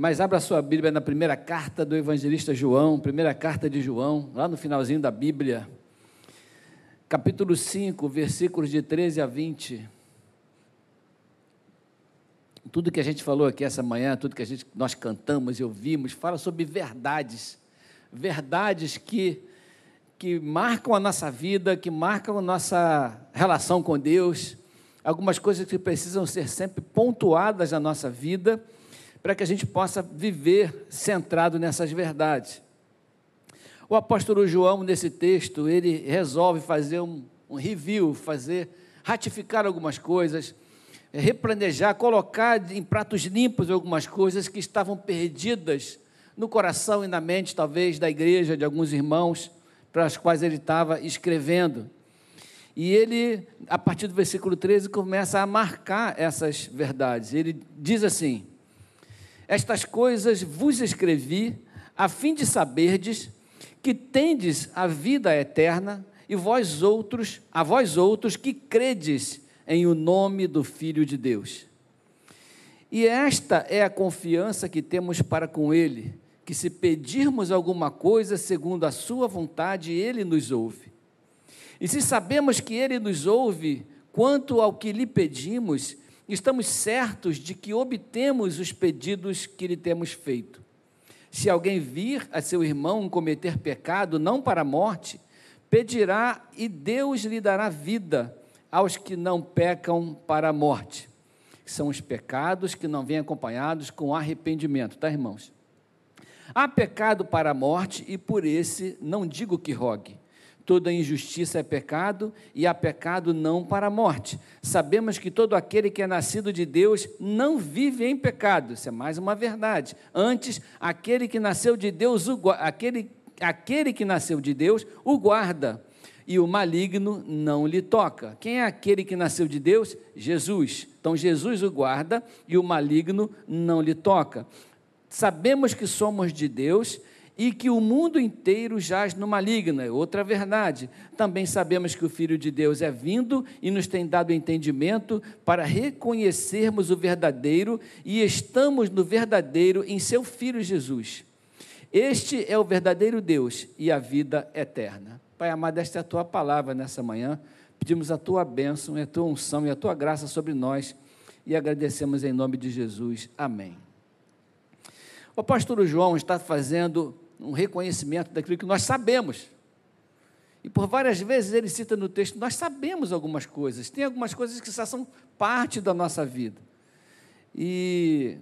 Mas abra sua Bíblia na primeira carta do evangelista João, primeira carta de João, lá no finalzinho da Bíblia, capítulo 5, versículos de 13 a 20. Tudo que a gente falou aqui essa manhã, tudo que a gente, nós cantamos e ouvimos, fala sobre verdades. Verdades que, que marcam a nossa vida, que marcam a nossa relação com Deus. Algumas coisas que precisam ser sempre pontuadas na nossa vida para que a gente possa viver centrado nessas verdades. O apóstolo João, nesse texto, ele resolve fazer um, um review, fazer, ratificar algumas coisas, replanejar, colocar em pratos limpos algumas coisas que estavam perdidas no coração e na mente, talvez, da igreja, de alguns irmãos, para as quais ele estava escrevendo. E ele, a partir do versículo 13, começa a marcar essas verdades. Ele diz assim: estas coisas vos escrevi, a fim de saberdes que tendes a vida eterna, e vós outros, a vós outros que credes em o nome do Filho de Deus. E esta é a confiança que temos para com Ele, que se pedirmos alguma coisa segundo a Sua vontade, Ele nos ouve. E se sabemos que Ele nos ouve, quanto ao que lhe pedimos, estamos certos de que obtemos os pedidos que lhe temos feito. Se alguém vir a seu irmão cometer pecado, não para a morte, pedirá e Deus lhe dará vida aos que não pecam para a morte. São os pecados que não vêm acompanhados com arrependimento, tá, irmãos? Há pecado para a morte e por esse não digo que rogue toda injustiça é pecado e há pecado não para a morte. Sabemos que todo aquele que é nascido de Deus não vive em pecado. Isso é mais uma verdade. Antes, aquele que nasceu de Deus, o, aquele, aquele que nasceu de Deus, o guarda. E o maligno não lhe toca. Quem é aquele que nasceu de Deus? Jesus. Então Jesus o guarda e o maligno não lhe toca. Sabemos que somos de Deus e que o mundo inteiro jaz no maligno. É outra verdade. Também sabemos que o Filho de Deus é vindo e nos tem dado entendimento para reconhecermos o verdadeiro e estamos no verdadeiro em seu Filho Jesus. Este é o verdadeiro Deus e a vida eterna. Pai amado, esta é a tua palavra nessa manhã. Pedimos a tua bênção, a tua unção e a tua graça sobre nós e agradecemos em nome de Jesus. Amém. O apóstolo João está fazendo um reconhecimento daquilo que nós sabemos. E por várias vezes ele cita no texto: nós sabemos algumas coisas, tem algumas coisas que já são parte da nossa vida. E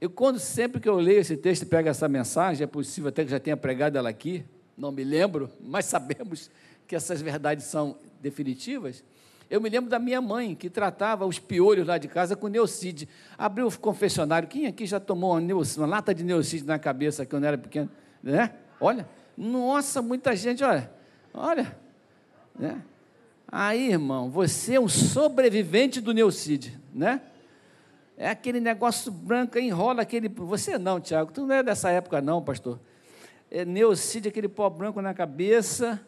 eu, quando sempre que eu leio esse texto e pego essa mensagem, é possível até que já tenha pregado ela aqui, não me lembro, mas sabemos que essas verdades são definitivas. Eu me lembro da minha mãe, que tratava os piolhos lá de casa com neocide. Abriu o confessionário. Quem aqui já tomou uma, uma lata de neocide na cabeça quando era pequeno? Né? Olha, nossa, muita gente, olha, olha, né? Aí, irmão, você é um sobrevivente do Neucide, né? É aquele negócio branco, enrola aquele. Você não, Tiago, tu não é dessa época, não, pastor. É Neucide, aquele pó branco na cabeça.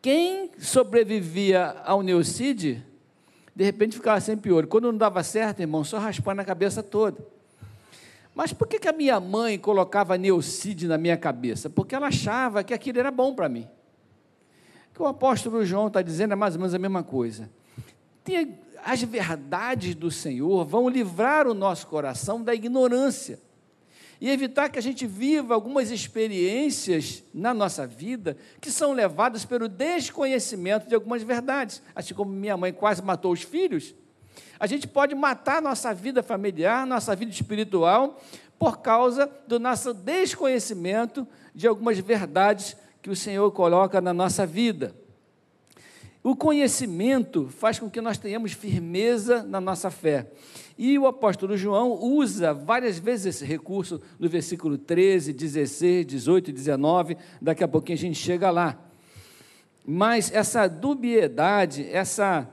Quem sobrevivia ao Neucide, de repente ficava sem pior. Quando não dava certo, irmão, só raspar na cabeça toda. Mas por que, que a minha mãe colocava Neucide na minha cabeça? Porque ela achava que aquilo era bom para mim. O que o apóstolo João está dizendo é mais ou menos a mesma coisa. Tem, as verdades do Senhor vão livrar o nosso coração da ignorância e evitar que a gente viva algumas experiências na nossa vida que são levadas pelo desconhecimento de algumas verdades. Assim como minha mãe quase matou os filhos, a gente pode matar nossa vida familiar, nossa vida espiritual, por causa do nosso desconhecimento de algumas verdades que o Senhor coloca na nossa vida. O conhecimento faz com que nós tenhamos firmeza na nossa fé. E o apóstolo João usa várias vezes esse recurso no versículo 13, 16, 18 e 19. Daqui a pouquinho a gente chega lá. Mas essa dubiedade, essa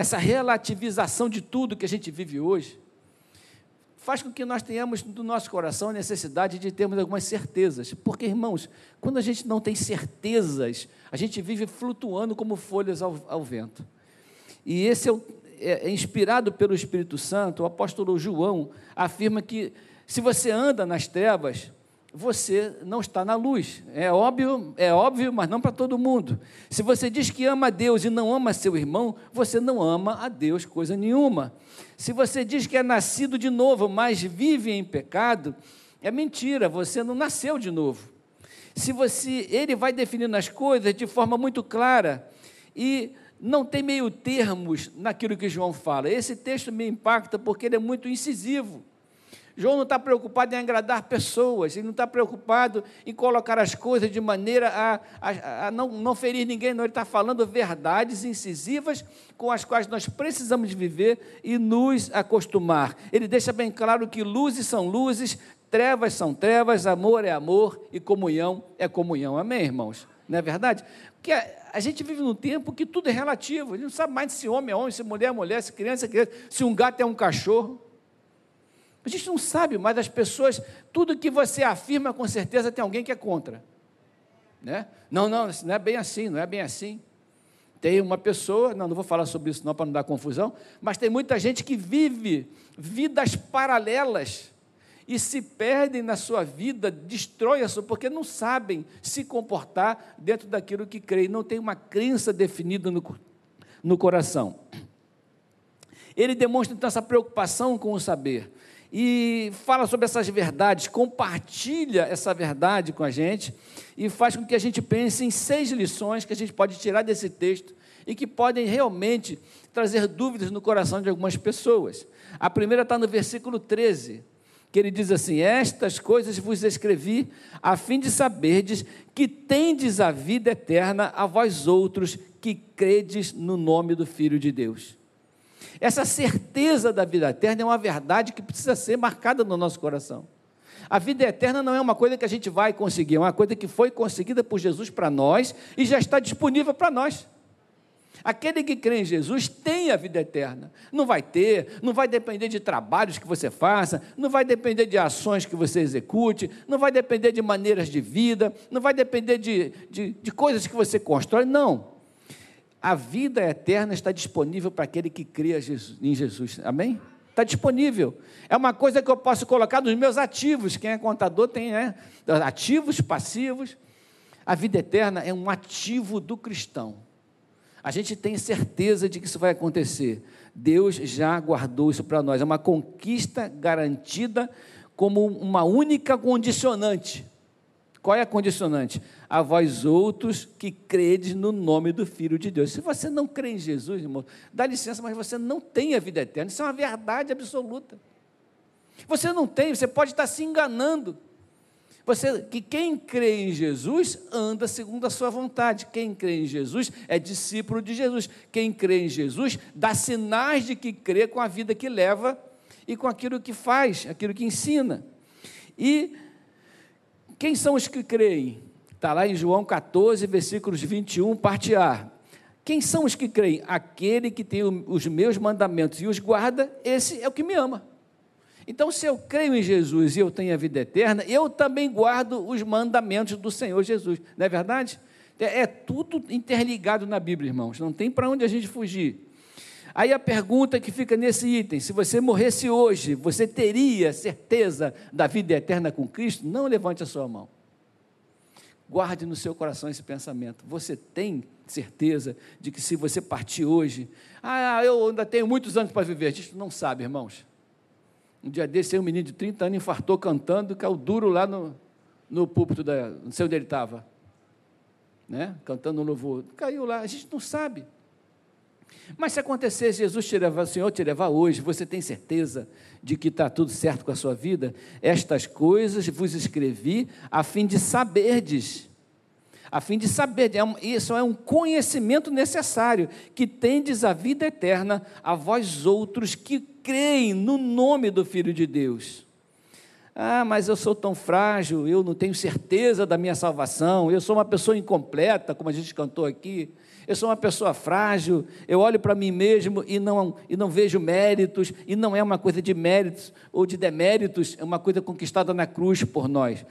essa relativização de tudo que a gente vive hoje, faz com que nós tenhamos no nosso coração a necessidade de termos algumas certezas. Porque, irmãos, quando a gente não tem certezas, a gente vive flutuando como folhas ao, ao vento. E esse é, é, é inspirado pelo Espírito Santo, o apóstolo João afirma que Se você anda nas trevas, você não está na luz. É óbvio, é óbvio, mas não para todo mundo. Se você diz que ama a Deus e não ama seu irmão, você não ama a Deus coisa nenhuma. Se você diz que é nascido de novo, mas vive em pecado, é mentira, você não nasceu de novo. Se você, ele vai definindo as coisas de forma muito clara e não tem meio termos naquilo que João fala. Esse texto me impacta porque ele é muito incisivo. João não está preocupado em agradar pessoas, ele não está preocupado em colocar as coisas de maneira a, a, a não, não, ferir ninguém, não. Ele está falando verdades incisivas com as quais nós precisamos viver e nos acostumar. Ele deixa bem claro que luzes são luzes, trevas são trevas, amor é amor e comunhão é comunhão. Amém, irmãos? Não é verdade? Porque a, a gente vive num tempo que tudo é relativo, a gente não sabe mais se homem é homem, se mulher é mulher, se criança é criança, se um gato é um cachorro. A gente não sabe, mas as pessoas, tudo que você afirma, com certeza tem alguém que é contra. Né? Não, não, não é bem assim, não é bem assim. Tem uma pessoa, não, não vou falar sobre isso não para não dar confusão, mas tem muita gente que vive vidas paralelas e se perdem na sua vida, destrói a sua, porque não sabem se comportar dentro daquilo que creem, não tem uma crença definida no, no coração. Ele demonstra então essa preocupação com o saber e fala sobre essas verdades, compartilha essa verdade com a gente e faz com que a gente pense em seis lições que a gente pode tirar desse texto e que podem realmente trazer dúvidas no coração de algumas pessoas. A primeira está no versículo 13, que ele diz assim: Estas coisas vos escrevi a fim de saberdes que tendes a vida eterna a vós outros que credes no nome do Filho de Deus. Essa certeza da vida eterna é uma verdade que precisa ser marcada no nosso coração. A vida eterna não é uma coisa que a gente vai conseguir, é uma coisa que foi conseguida por Jesus para nós e já está disponível para nós. Aquele que crê em Jesus tem a vida eterna. Não vai ter, não vai depender de trabalhos que você faça, não vai depender de ações que você execute, não vai depender de maneiras de vida, não vai depender de, de, de coisas que você constrói. Não a vida eterna está disponível para aquele que crê em Jesus. Amém? Está disponível. É uma coisa que eu posso colocar nos meus ativos. Quem é contador tem, né? Ativos, passivos. A vida eterna é um ativo do cristão. A gente tem certeza de que isso vai acontecer. Deus já guardou isso para nós. É uma conquista garantida como uma única condicionante. Qual é a condicionante? A vós outros que credes no nome do Filho de Deus. Se você não crê em Jesus, irmão, dá licença, mas você não tem a vida eterna. Isso é uma verdade absoluta. Você não tem, você pode estar se enganando. Você, que quem crê em Jesus anda segundo a sua vontade. Quem crê em Jesus é discípulo de Jesus. Quem crê em Jesus dá sinais de que crê com a vida que leva e com aquilo que faz, aquilo que ensina. E quem são os que creem? Está lá em João 14, versículos 21, parte A. Quem são os que creem? Aquele que tem os meus mandamentos e os guarda, esse é o que me ama. Então, se eu creio em Jesus e eu tenho a vida eterna, eu também guardo os mandamentos do Senhor Jesus. Não é verdade? É, é tudo interligado na Bíblia, irmãos. Não tem para onde a gente fugir. Aí a pergunta que fica nesse item: se você morresse hoje, você teria certeza da vida eterna com Cristo? Não levante a sua mão. Guarde no seu coração esse pensamento. Você tem certeza de que se você partir hoje, ah, eu ainda tenho muitos anos para viver. A gente não sabe, irmãos. Um dia desse, um menino de 30 anos infartou cantando, caiu duro lá no, no púlpito, da, não sei onde ele estava, né? cantando um louvor. Caiu lá, a gente não sabe. Mas se acontecer, Jesus te levar, o Senhor te levar hoje, você tem certeza de que está tudo certo com a sua vida? Estas coisas vos escrevi a fim de saberdes. A fim de saber, é isso é um conhecimento necessário, que tendes a vida eterna a vós outros que creem no nome do Filho de Deus. Ah, mas eu sou tão frágil, eu não tenho certeza da minha salvação, eu sou uma pessoa incompleta, como a gente cantou aqui eu sou uma pessoa frágil, eu olho para mim mesmo e não, e não vejo méritos, e não é uma coisa de méritos ou de deméritos, é uma coisa conquistada na cruz por nós.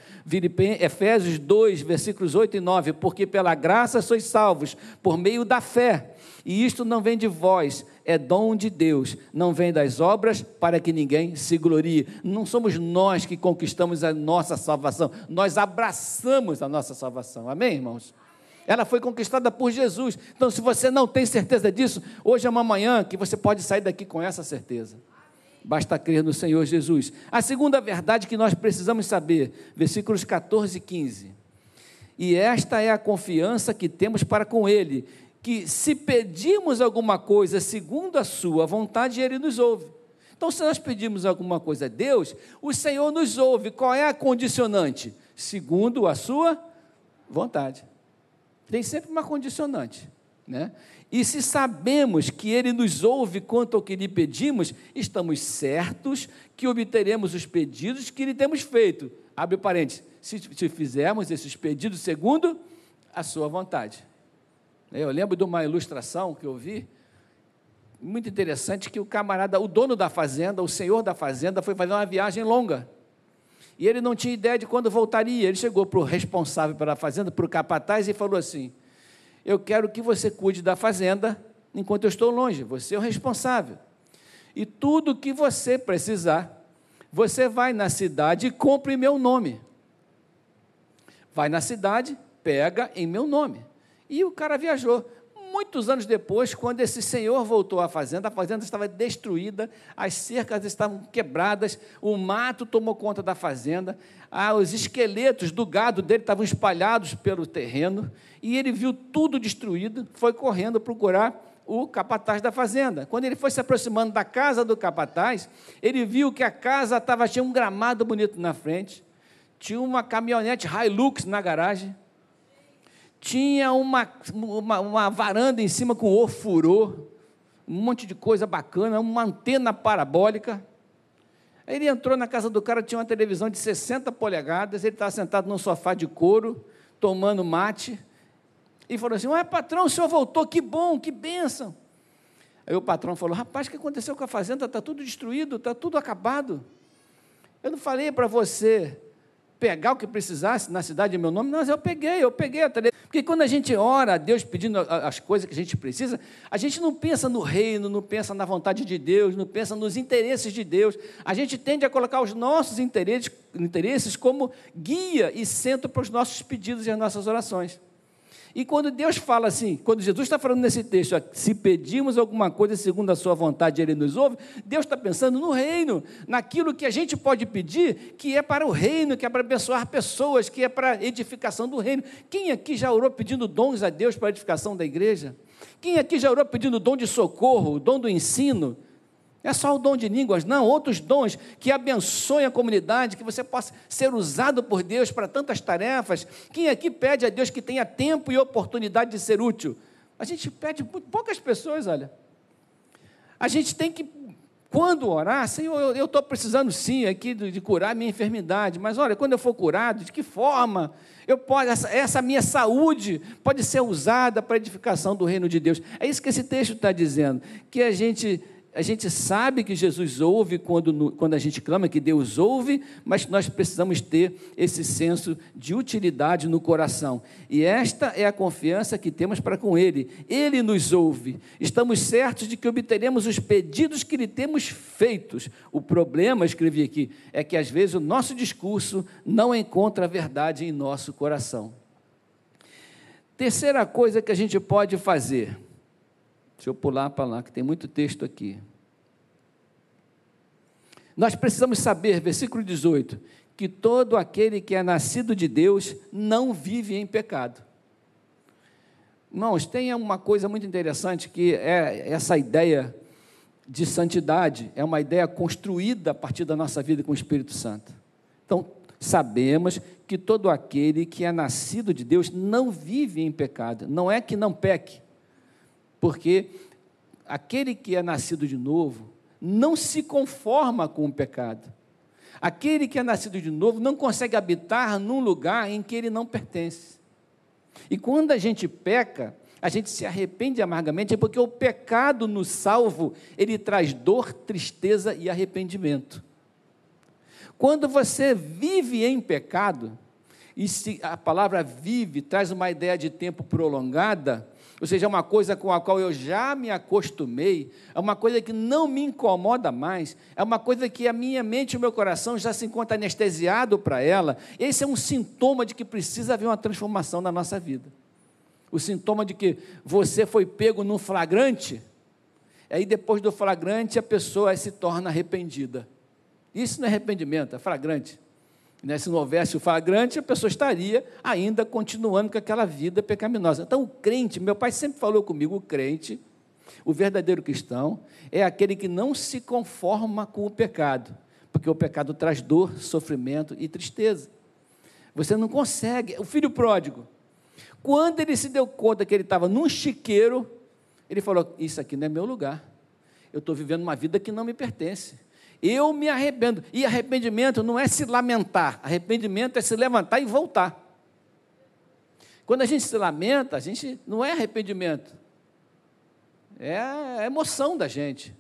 Efésios 2, versículos 8 e 9, porque pela graça sois salvos, por meio da fé. E isto não vem de vós, é dom de Deus, não vem das obras para que ninguém se glorie. Não somos nós que conquistamos a nossa salvação, nós abraçamos a nossa salvação. Amém, irmãos? Ela foi conquistada por Jesus. Então, se você não tem certeza disso, hoje é uma manhã que você pode sair daqui com essa certeza. Basta crer no Senhor Jesus. A segunda verdade que nós precisamos saber, versículos 14 e 15. E esta é a confiança que temos para com Ele, que se pedirmos alguma coisa segundo a Sua vontade, Ele nos ouve. Então, se nós pedimos alguma coisa a Deus, o Senhor nos ouve. Qual é a condicionante? Segundo a Sua vontade. Tem sempre uma condicionante. Né? E se sabemos que Ele nos ouve quanto ao que lhe pedimos, estamos certos que obteremos os pedidos que lhe temos feito. Abre parênteses, se, se fizermos esses pedidos segundo a sua vontade. Eu lembro de uma ilustração que eu vi, muito interessante, que o camarada, o dono da fazenda, o senhor da fazenda, foi fazer uma viagem longa. E ele não tinha ideia de quando voltaria. Ele chegou para o responsável pela fazenda, para o capataz, e falou assim: Eu quero que você cuide da fazenda enquanto eu estou longe. Você é o responsável. E tudo que você precisar, você vai na cidade e compra em meu nome. Vai na cidade, pega em meu nome. E o cara viajou muitos anos depois, quando esse senhor voltou à fazenda, a fazenda estava destruída, as cercas estavam quebradas, o mato tomou conta da fazenda, ah, os esqueletos do gado dele estavam espalhados pelo terreno, e ele viu tudo destruído, foi correndo procurar o capataz da fazenda. Quando ele foi se aproximando da casa do capataz, ele viu que a casa estava tinha um gramado bonito na frente, tinha uma caminhonete Hilux na garagem, tinha uma, uma, uma varanda em cima com ofurô, um monte de coisa bacana, uma antena parabólica. Aí ele entrou na casa do cara, tinha uma televisão de 60 polegadas, ele estava sentado num sofá de couro, tomando mate, e falou assim: Ué, patrão, o senhor voltou, que bom, que bênção. Aí o patrão falou: Rapaz, o que aconteceu com a fazenda? Está tudo destruído, está tudo acabado. Eu não falei para você pegar o que precisasse na cidade em meu nome, mas eu peguei, eu peguei a televisão. Porque quando a gente ora a Deus pedindo as coisas que a gente precisa, a gente não pensa no reino, não pensa na vontade de Deus, não pensa nos interesses de Deus. A gente tende a colocar os nossos interesses, interesses como guia e centro para os nossos pedidos e as nossas orações. E quando Deus fala assim, quando Jesus está falando nesse texto, se pedimos alguma coisa segundo a sua vontade, Ele nos ouve, Deus está pensando no reino, naquilo que a gente pode pedir, que é para o reino, que é para abençoar pessoas, que é para edificação do reino. Quem aqui já orou pedindo dons a Deus para a edificação da igreja? Quem aqui já orou pedindo dom de socorro, dom do ensino? É só o dom de línguas, não, outros dons que abençoem a comunidade, que você possa ser usado por Deus para tantas tarefas. Quem aqui pede a Deus que tenha tempo e oportunidade de ser útil? A gente pede poucas pessoas, olha. A gente tem que, quando orar, Senhor, eu estou precisando sim aqui de, de, curar minha enfermidade, mas olha, quando eu for curado, de que forma? Eu posso, essa, essa minha saúde pode ser usada para edificação do reino de Deus. É isso que esse texto está dizendo, que a gente a gente sabe que Jesus ouve quando, quando a gente clama que Deus ouve, mas nós precisamos ter esse senso de utilidade no coração. E esta é a confiança que temos para com Ele. Ele nos ouve. Estamos certos de que obteremos os pedidos que lhe temos feitos. O problema, escrevi aqui, é que às vezes o nosso discurso não encontra a verdade em nosso coração. Terceira coisa que a gente pode fazer Deixa eu pular para lá, que tem muito texto aqui. Nós precisamos saber, versículo 18, que todo aquele que é nascido de Deus não vive em pecado. Irmãos, tem uma coisa muito interessante que é essa ideia de santidade, é uma ideia construída a partir da nossa vida com o Espírito Santo. Então, sabemos que todo aquele que é nascido de Deus não vive em pecado, não é que não peque, porque aquele que é nascido de novo não se conforma com o pecado. Aquele que é nascido de novo não consegue habitar num lugar em que ele não pertence. E quando a gente peca, a gente se arrepende amargamente, é porque o pecado no salvo, ele traz dor, tristeza e arrependimento. Quando você vive em pecado, e se a palavra vive traz uma ideia de tempo prolongada, ou seja, é uma coisa com a qual eu já me acostumei, é uma coisa que não me incomoda mais, é uma coisa que a minha mente e o meu coração já se encontra anestesiado para ela. Esse é um sintoma de que precisa haver uma transformação na nossa vida. O sintoma de que você foi pego num flagrante, aí depois do flagrante a pessoa se torna arrependida. Isso não é arrependimento, é flagrante. Né? Se não houvesse o flagrante, a pessoa estaria ainda continuando com aquela vida pecaminosa. Então, o crente, meu pai sempre falou comigo: o crente, o verdadeiro cristão, é aquele que não se conforma com o pecado, porque o pecado traz dor, sofrimento e tristeza. Você não consegue. O filho pródigo, quando ele se deu conta que ele estava num chiqueiro, ele falou: Isso aqui não é meu lugar. Eu estou vivendo uma vida que não me pertence. Eu me arrependo. E arrependimento não é se lamentar, arrependimento é se levantar e voltar. Quando a gente se lamenta, a gente não é arrependimento, é a emoção da gente.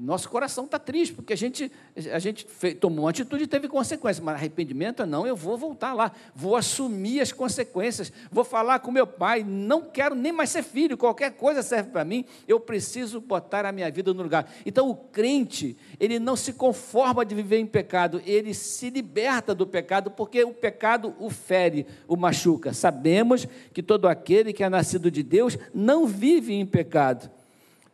Nosso coração está triste, porque a gente, a gente fez, tomou uma atitude e teve consequências, mas arrependimento é não, eu vou voltar lá, vou assumir as consequências, vou falar com meu pai, não quero nem mais ser filho, qualquer coisa serve para mim, eu preciso botar a minha vida no lugar. Então o crente, ele não se conforma de viver em pecado, ele se liberta do pecado, porque o pecado o fere, o machuca. Sabemos que todo aquele que é nascido de Deus não vive em pecado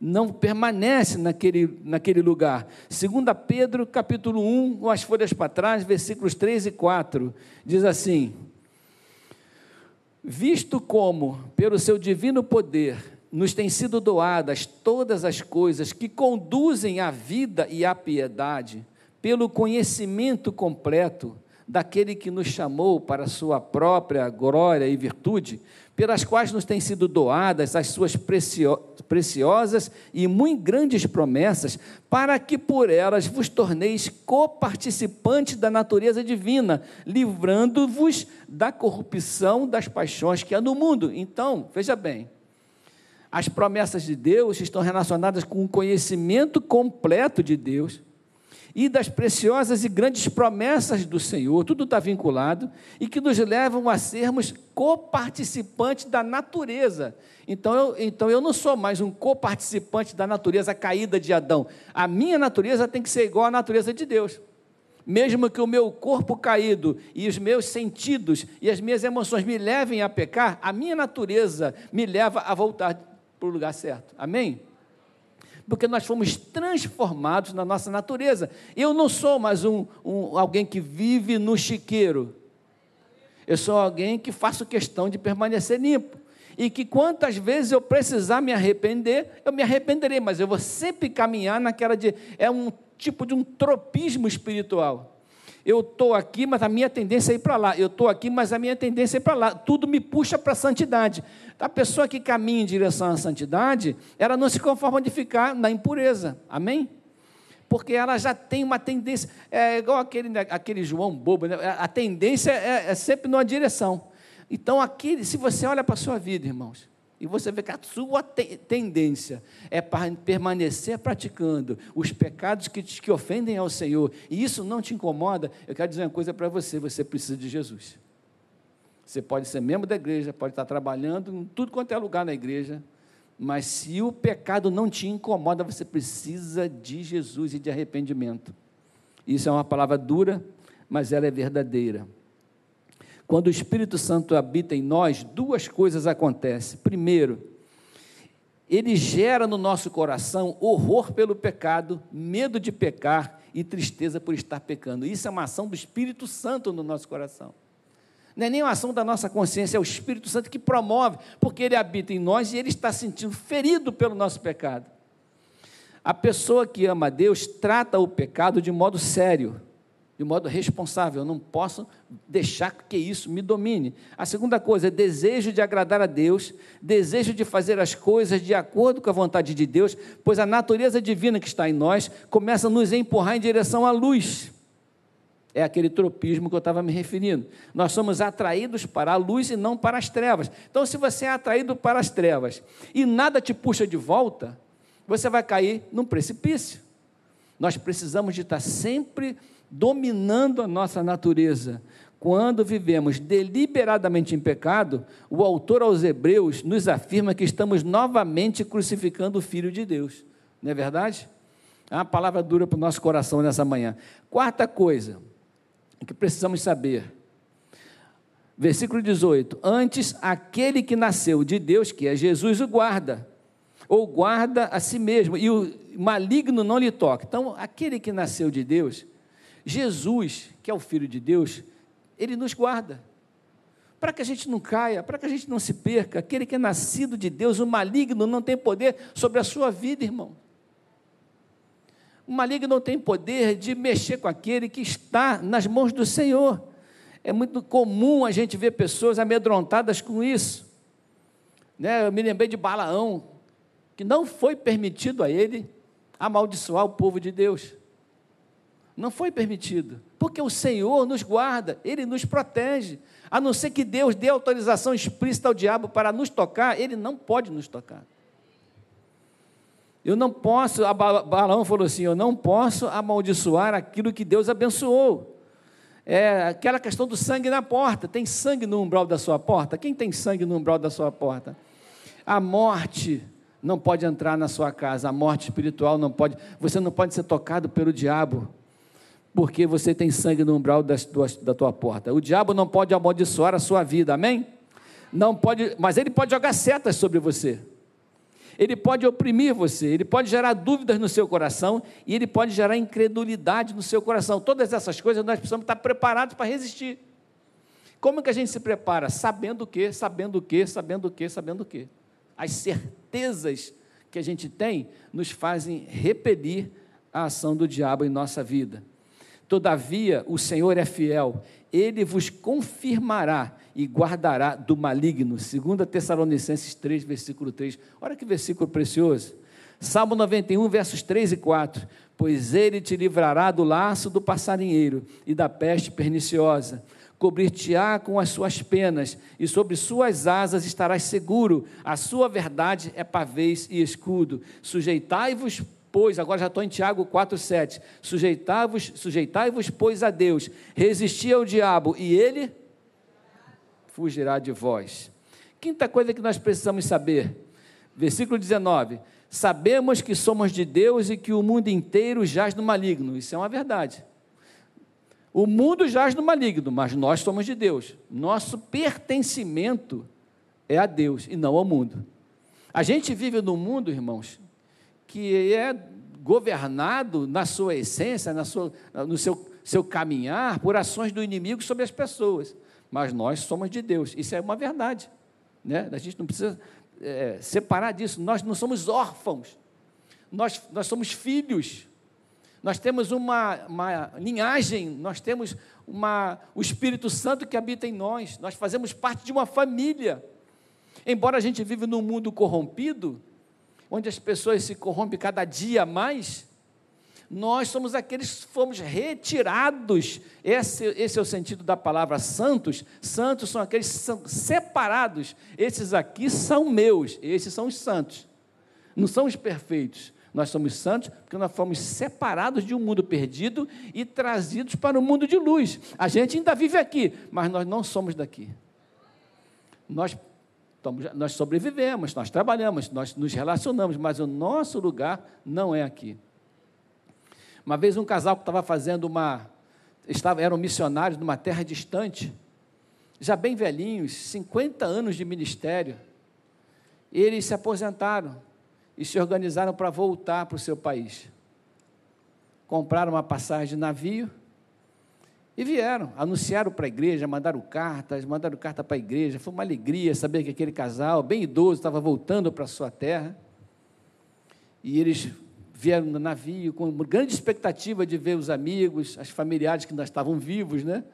não permanece naquele, naquele lugar. 2 Pedro, capítulo 1, com as folhas para trás, versículos 3 e 4, diz assim: Visto como, pelo seu divino poder, nos têm sido doadas todas as coisas que conduzem à vida e à piedade, pelo conhecimento completo daquele que nos chamou para a sua própria glória e virtude, pelas quais nos têm sido doadas as suas preciosas e muito grandes promessas, para que por elas vos torneis coparticipantes da natureza divina, livrando-vos da corrupção das paixões que há no mundo. Então, veja bem, as promessas de Deus estão relacionadas com o conhecimento completo de Deus e das preciosas e grandes promessas do Senhor, tudo está vinculado, e que nos levam a sermos coparticipantes da natureza. Então eu, então eu não sou mais um coparticipante da natureza caída de Adão. A minha natureza tem que ser igual à natureza de Deus. Mesmo que o meu corpo caído e os meus sentidos e as minhas emoções me levem a pecar, a minha natureza me leva a voltar para o lugar certo. Amém? Porque nós fomos transformados na nossa natureza. Eu não sou mais um, um, alguém que vive no chiqueiro. Eu sou alguém que faço questão de permanecer limpo. E que quantas vezes eu precisar me arrepender, eu me arrependerei, mas eu vou sempre caminhar naquela de. É um tipo de um tropismo espiritual. Eu estou aqui, mas a minha tendência é ir para lá. Eu estou aqui, mas a minha tendência é ir para lá. Tudo me puxa para a santidade. A pessoa que caminha em direção à santidade, ela não se conforma de ficar na impureza. Amém? Porque ela já tem uma tendência. É igual aquele, né, aquele João bobo. Né? A tendência é, é sempre numa direção. Então, aqui, se você olha para a sua vida, irmãos, e você vê que a sua te tendência é para permanecer praticando os pecados que, te, que ofendem ao Senhor, e isso não te incomoda, eu quero dizer uma coisa para você: você precisa de Jesus. Você pode ser membro da igreja, pode estar trabalhando em tudo quanto é lugar na igreja, mas se o pecado não te incomoda, você precisa de Jesus e de arrependimento. Isso é uma palavra dura, mas ela é verdadeira. Quando o Espírito Santo habita em nós, duas coisas acontecem. Primeiro, ele gera no nosso coração horror pelo pecado, medo de pecar e tristeza por estar pecando. Isso é uma ação do Espírito Santo no nosso coração. Não é nem uma ação da nossa consciência, é o Espírito Santo que promove, porque ele habita em nós e ele está sentindo ferido pelo nosso pecado. A pessoa que ama a Deus trata o pecado de modo sério de modo responsável. Eu não posso deixar que isso me domine. A segunda coisa é desejo de agradar a Deus, desejo de fazer as coisas de acordo com a vontade de Deus, pois a natureza divina que está em nós começa a nos empurrar em direção à luz. É aquele tropismo que eu estava me referindo. Nós somos atraídos para a luz e não para as trevas. Então, se você é atraído para as trevas e nada te puxa de volta, você vai cair num precipício. Nós precisamos de estar sempre dominando a nossa natureza, quando vivemos deliberadamente em pecado, o autor aos Hebreus nos afirma que estamos novamente crucificando o Filho de Deus. Não é verdade? É uma palavra dura para o nosso coração nessa manhã. Quarta coisa que precisamos saber. Versículo 18: Antes, aquele que nasceu de Deus, que é Jesus, o guarda, ou guarda a si mesmo, e o maligno não lhe toca. Então, aquele que nasceu de Deus, Jesus, que é o Filho de Deus, ele nos guarda. Para que a gente não caia, para que a gente não se perca, aquele que é nascido de Deus, o maligno não tem poder sobre a sua vida, irmão. O maligno não tem poder de mexer com aquele que está nas mãos do Senhor. É muito comum a gente ver pessoas amedrontadas com isso. Né? Eu me lembrei de Balaão, que não foi permitido a ele amaldiçoar o povo de Deus. Não foi permitido, porque o Senhor nos guarda, Ele nos protege. A não ser que Deus dê autorização explícita ao diabo para nos tocar, ele não pode nos tocar. Eu não posso, a Balaão falou assim: eu não posso amaldiçoar aquilo que Deus abençoou. É aquela questão do sangue na porta. Tem sangue no umbral da sua porta? Quem tem sangue no umbral da sua porta? A morte não pode entrar na sua casa, a morte espiritual não pode. Você não pode ser tocado pelo diabo porque você tem sangue no umbral das da tua porta. O diabo não pode amaldiçoar a sua vida, amém? Não pode, mas ele pode jogar setas sobre você. Ele pode oprimir você, ele pode gerar dúvidas no seu coração e ele pode gerar incredulidade no seu coração. Todas essas coisas nós precisamos estar preparados para resistir. Como que a gente se prepara? Sabendo o que, sabendo o que, sabendo o que, sabendo o que. As certezas que a gente tem nos fazem repelir a ação do diabo em nossa vida. Todavia, o Senhor é fiel, ele vos confirmará e guardará do maligno. 2 Tessalonicenses 3, versículo 3. Olha que versículo precioso. Salmo 91, versos 3 e 4. Pois ele te livrará do laço do passarinheiro e da peste perniciosa. Cobrir-te-á com as suas penas, e sobre suas asas estarás seguro. A sua verdade é pavês e escudo. Sujeitai-vos, pois, agora já estou em Tiago 4,7, sujeitai-vos, sujeitai-vos, pois, a Deus, resisti ao diabo, e ele fugirá de vós. Quinta coisa que nós precisamos saber, versículo 19: Sabemos que somos de Deus e que o mundo inteiro jaz no maligno, isso é uma verdade. O mundo jaz no maligno, mas nós somos de Deus. Nosso pertencimento é a Deus e não ao mundo. A gente vive num mundo, irmãos, que é governado na sua essência, na sua, no seu, seu caminhar, por ações do inimigo sobre as pessoas. Mas nós somos de Deus. Isso é uma verdade. Né? A gente não precisa é, separar disso. Nós não somos órfãos. Nós, nós somos filhos. Nós temos uma, uma linhagem, nós temos uma, o Espírito Santo que habita em nós. Nós fazemos parte de uma família. Embora a gente viva num mundo corrompido, onde as pessoas se corrompem cada dia mais, nós somos aqueles que fomos retirados. Esse, esse, é o sentido da palavra santos. Santos são aqueles que são separados. Esses aqui são meus, esses são os santos. Não são os perfeitos. Nós somos santos porque nós fomos separados de um mundo perdido e trazidos para um mundo de luz. A gente ainda vive aqui, mas nós não somos daqui. Nós nós sobrevivemos, nós trabalhamos, nós nos relacionamos, mas o nosso lugar não é aqui. Uma vez um casal que estava fazendo uma. Estava, eram missionários numa terra distante, já bem velhinhos, 50 anos de ministério. Eles se aposentaram e se organizaram para voltar para o seu país. Compraram uma passagem de navio e vieram, anunciaram para a igreja, mandaram cartas, mandaram carta para a igreja. Foi uma alegria saber que aquele casal, bem idoso, estava voltando para a sua terra. E eles vieram no navio com grande expectativa de ver os amigos, as familiares que ainda estavam vivos, né?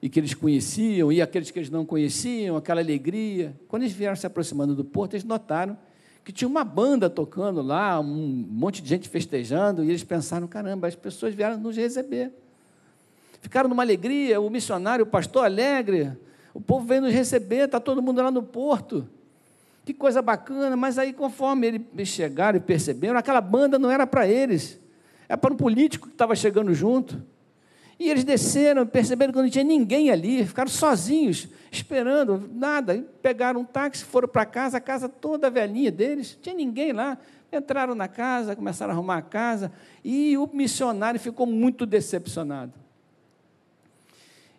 E que eles conheciam, e aqueles que eles não conheciam, aquela alegria. Quando eles vieram se aproximando do porto, eles notaram que tinha uma banda tocando lá, um monte de gente festejando, e eles pensaram: caramba, as pessoas vieram nos receber ficaram numa alegria, o missionário, o pastor alegre, o povo veio nos receber, está todo mundo lá no porto. Que coisa bacana, mas aí conforme eles chegaram e perceberam, aquela banda não era para eles, era para um político que estava chegando junto. E eles desceram, perceberam que não tinha ninguém ali, ficaram sozinhos, esperando, nada. Pegaram um táxi, foram para casa, a casa toda velhinha deles, não tinha ninguém lá. Entraram na casa, começaram a arrumar a casa, e o missionário ficou muito decepcionado.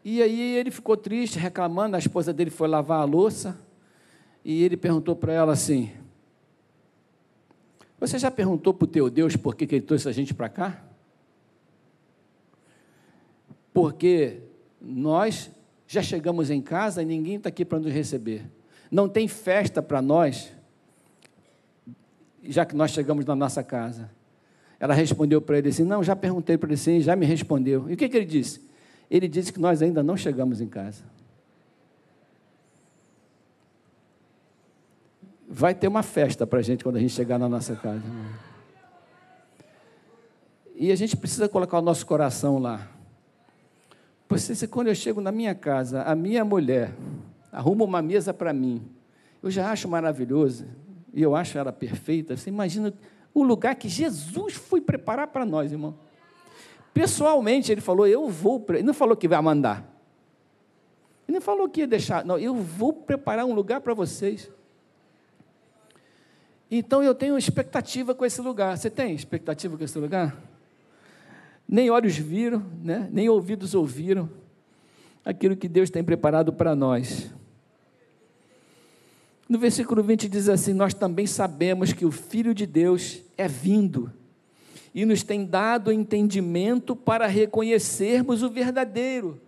E aí ele ficou triste, reclamando, a esposa dele foi lavar a louça, e ele perguntou para ela assim: Você já perguntou para o teu Deus por que, que ele trouxe a gente para cá? Porque nós já chegamos em casa e ninguém está aqui para nos receber. Não tem festa para nós, já que nós chegamos na nossa casa. Ela respondeu para ele assim: Não, já perguntei para ele sim, já me respondeu. E o que, que ele disse? Ele disse que nós ainda não chegamos em casa. Vai ter uma festa para a gente quando a gente chegar na nossa casa. E a gente precisa colocar o nosso coração lá. Você, quando eu chego na minha casa, a minha mulher arruma uma mesa para mim, eu já acho maravilhoso, e eu acho ela perfeita. Você imagina o lugar que Jesus foi preparar para nós, irmão. Pessoalmente, ele falou: Eu vou. Ele não falou que vai mandar. Ele não falou que ia deixar. Não, eu vou preparar um lugar para vocês. Então eu tenho expectativa com esse lugar. Você tem expectativa com esse lugar? Nem olhos viram, né? nem ouvidos ouviram aquilo que Deus tem preparado para nós. No versículo 20 diz assim: Nós também sabemos que o Filho de Deus é vindo e nos tem dado entendimento para reconhecermos o verdadeiro.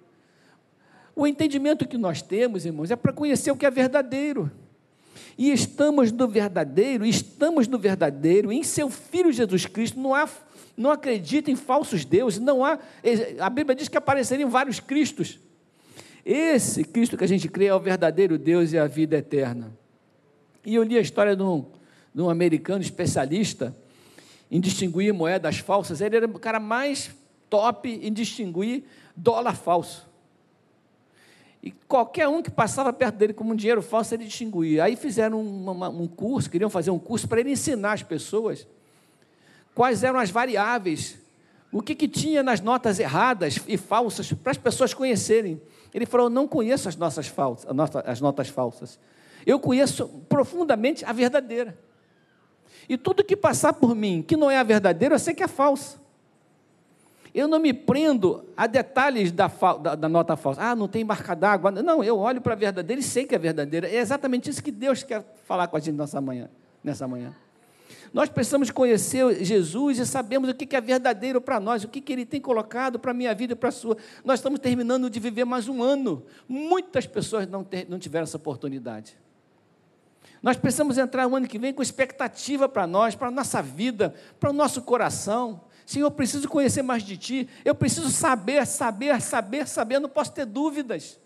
O entendimento que nós temos, irmãos, é para conhecer o que é verdadeiro. E estamos no verdadeiro, estamos no verdadeiro, em seu Filho Jesus Cristo, não há não acredita em falsos deuses, não há. A Bíblia diz que apareceriam vários Cristos. Esse Cristo que a gente crê é o verdadeiro Deus e a vida eterna. E eu li a história de um, de um americano especialista em distinguir moedas falsas. Ele era o cara mais top em distinguir dólar falso. E qualquer um que passava perto dele como um dinheiro falso, ele distinguia. Aí fizeram um, uma, um curso, queriam fazer um curso para ele ensinar as pessoas quais eram as variáveis, o que, que tinha nas notas erradas e falsas, para as pessoas conhecerem. Ele falou: não conheço as, nossas falsas, as notas falsas. Eu conheço profundamente a verdadeira. E tudo que passar por mim que não é a verdadeira, eu sei que é falso. Eu não me prendo a detalhes da, da, da nota falsa. Ah, não tem marca d'água. Não, eu olho para a verdadeira e sei que é verdadeira. É exatamente isso que Deus quer falar com a gente nessa manhã. Nessa manhã. Nós precisamos conhecer Jesus e sabemos o que é verdadeiro para nós, o que Ele tem colocado para a minha vida e para a sua. Nós estamos terminando de viver mais um ano. Muitas pessoas não, ter, não tiveram essa oportunidade. Nós precisamos entrar o ano que vem com expectativa para nós, para a nossa vida, para o nosso coração. Senhor, eu preciso conhecer mais de Ti, eu preciso saber, saber, saber, saber, eu não posso ter dúvidas.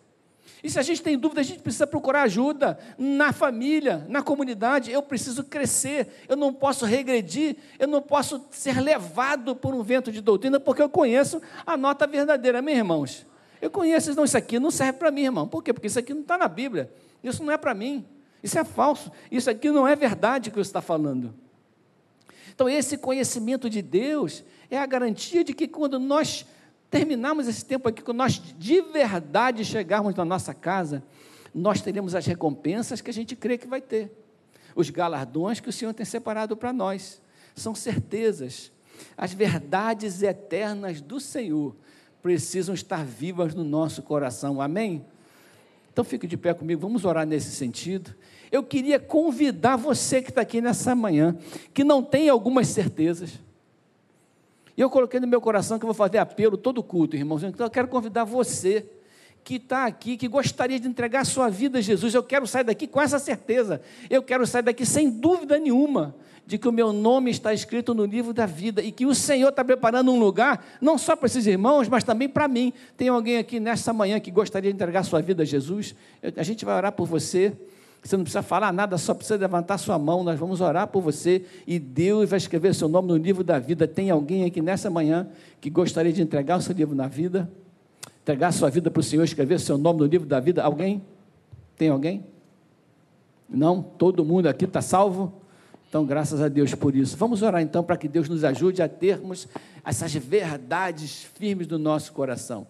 E se a gente tem dúvida, a gente precisa procurar ajuda na família, na comunidade. Eu preciso crescer, eu não posso regredir, eu não posso ser levado por um vento de doutrina, porque eu conheço a nota verdadeira, meus irmãos. Eu conheço, não, isso aqui não serve para mim, irmão. Por quê? Porque isso aqui não está na Bíblia. Isso não é para mim. Isso é falso. Isso aqui não é verdade que você está falando. Então, esse conhecimento de Deus é a garantia de que quando nós terminarmos esse tempo aqui, quando nós de verdade chegarmos na nossa casa, nós teremos as recompensas que a gente crê que vai ter. Os galardões que o Senhor tem separado para nós. São certezas. As verdades eternas do Senhor precisam estar vivas no nosso coração. Amém? Então fique de pé comigo, vamos orar nesse sentido. Eu queria convidar você que está aqui nessa manhã, que não tem algumas certezas, e eu coloquei no meu coração que eu vou fazer apelo todo culto, irmãos. Então eu quero convidar você que está aqui, que gostaria de entregar a sua vida a Jesus. Eu quero sair daqui com essa certeza. Eu quero sair daqui sem dúvida nenhuma de que o meu nome está escrito no livro da vida e que o Senhor está preparando um lugar, não só para esses irmãos, mas também para mim. Tem alguém aqui nessa manhã que gostaria de entregar a sua vida a Jesus? A gente vai orar por você. Você não precisa falar nada, só precisa levantar sua mão. Nós vamos orar por você e Deus vai escrever seu nome no livro da vida. Tem alguém aqui nessa manhã que gostaria de entregar o seu livro na vida? Entregar sua vida para o Senhor, escrever seu nome no livro da vida? Alguém? Tem alguém? Não? Todo mundo aqui está salvo? Então, graças a Deus por isso. Vamos orar então para que Deus nos ajude a termos essas verdades firmes no nosso coração.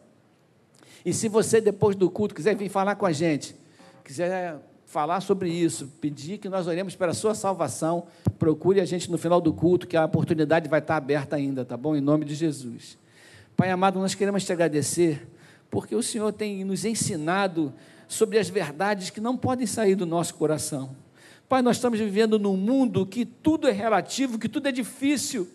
E se você, depois do culto, quiser vir falar com a gente, quiser falar sobre isso, pedir que nós oremos pela sua salvação, procure a gente no final do culto, que a oportunidade vai estar aberta ainda, tá bom? Em nome de Jesus. Pai amado, nós queremos te agradecer, porque o Senhor tem nos ensinado sobre as verdades que não podem sair do nosso coração. Pai, nós estamos vivendo num mundo que tudo é relativo, que tudo é difícil,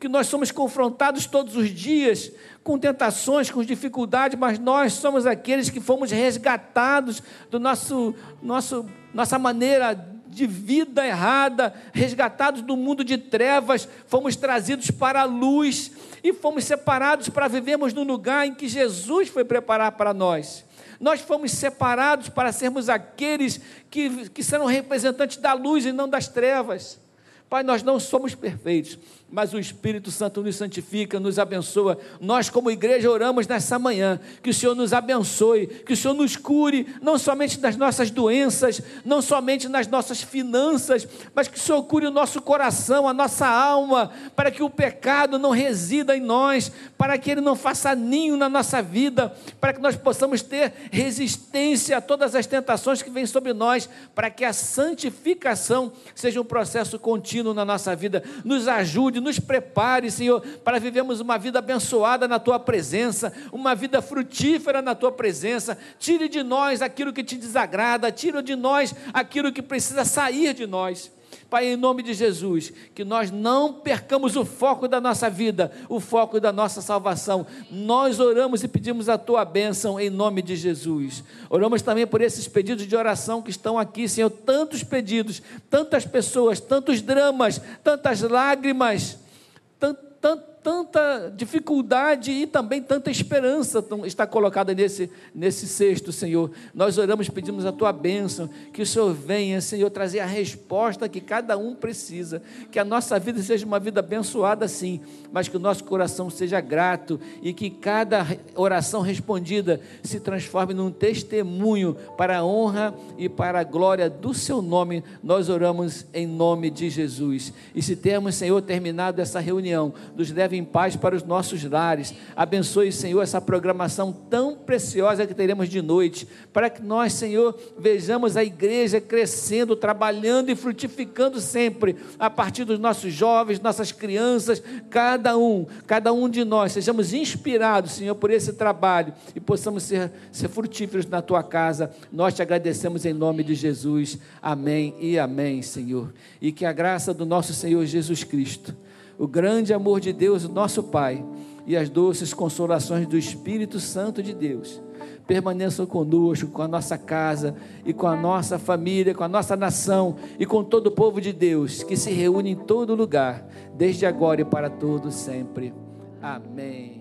que nós somos confrontados todos os dias com tentações, com dificuldades, mas nós somos aqueles que fomos resgatados do nosso, nosso nossa maneira de vida errada, resgatados do mundo de trevas, fomos trazidos para a luz e fomos separados para vivermos no lugar em que Jesus foi preparar para nós. Nós fomos separados para sermos aqueles que, que serão representantes da luz e não das trevas. Pai, nós não somos perfeitos, mas o Espírito Santo nos santifica, nos abençoa. Nós, como igreja, oramos nessa manhã que o Senhor nos abençoe, que o Senhor nos cure, não somente das nossas doenças, não somente nas nossas finanças, mas que o Senhor cure o nosso coração, a nossa alma, para que o pecado não resida em nós, para que ele não faça ninho na nossa vida, para que nós possamos ter resistência a todas as tentações que vêm sobre nós, para que a santificação seja um processo contínuo na nossa vida. Nos ajude nos prepare, Senhor, para vivermos uma vida abençoada na tua presença, uma vida frutífera na tua presença. Tire de nós aquilo que te desagrada, tire de nós aquilo que precisa sair de nós. Pai, em nome de Jesus, que nós não percamos o foco da nossa vida, o foco da nossa salvação. Nós oramos e pedimos a tua bênção em nome de Jesus. Oramos também por esses pedidos de oração que estão aqui, Senhor, tantos pedidos, tantas pessoas, tantos dramas, tantas lágrimas, tanto, tanto tanta dificuldade e também tanta esperança está colocada nesse, nesse cesto, Senhor. Nós oramos, pedimos a tua bênção, que o Senhor venha, Senhor, trazer a resposta que cada um precisa, que a nossa vida seja uma vida abençoada, sim, mas que o nosso coração seja grato e que cada oração respondida se transforme num testemunho para a honra e para a glória do seu nome. Nós oramos em nome de Jesus. E se temos, Senhor, terminado essa reunião, nos leve leve em paz para os nossos lares. Abençoe, Senhor, essa programação tão preciosa que teremos de noite, para que nós, Senhor, vejamos a igreja crescendo, trabalhando e frutificando sempre, a partir dos nossos jovens, nossas crianças, cada um, cada um de nós, sejamos inspirados, Senhor, por esse trabalho e possamos ser, ser frutíferos na tua casa. Nós te agradecemos em nome de Jesus. Amém e amém, Senhor. E que a graça do nosso Senhor Jesus Cristo o grande amor de Deus, nosso Pai, e as doces consolações do Espírito Santo de Deus permaneçam conosco, com a nossa casa e com a nossa família, com a nossa nação e com todo o povo de Deus que se reúne em todo lugar, desde agora e para todos sempre. Amém.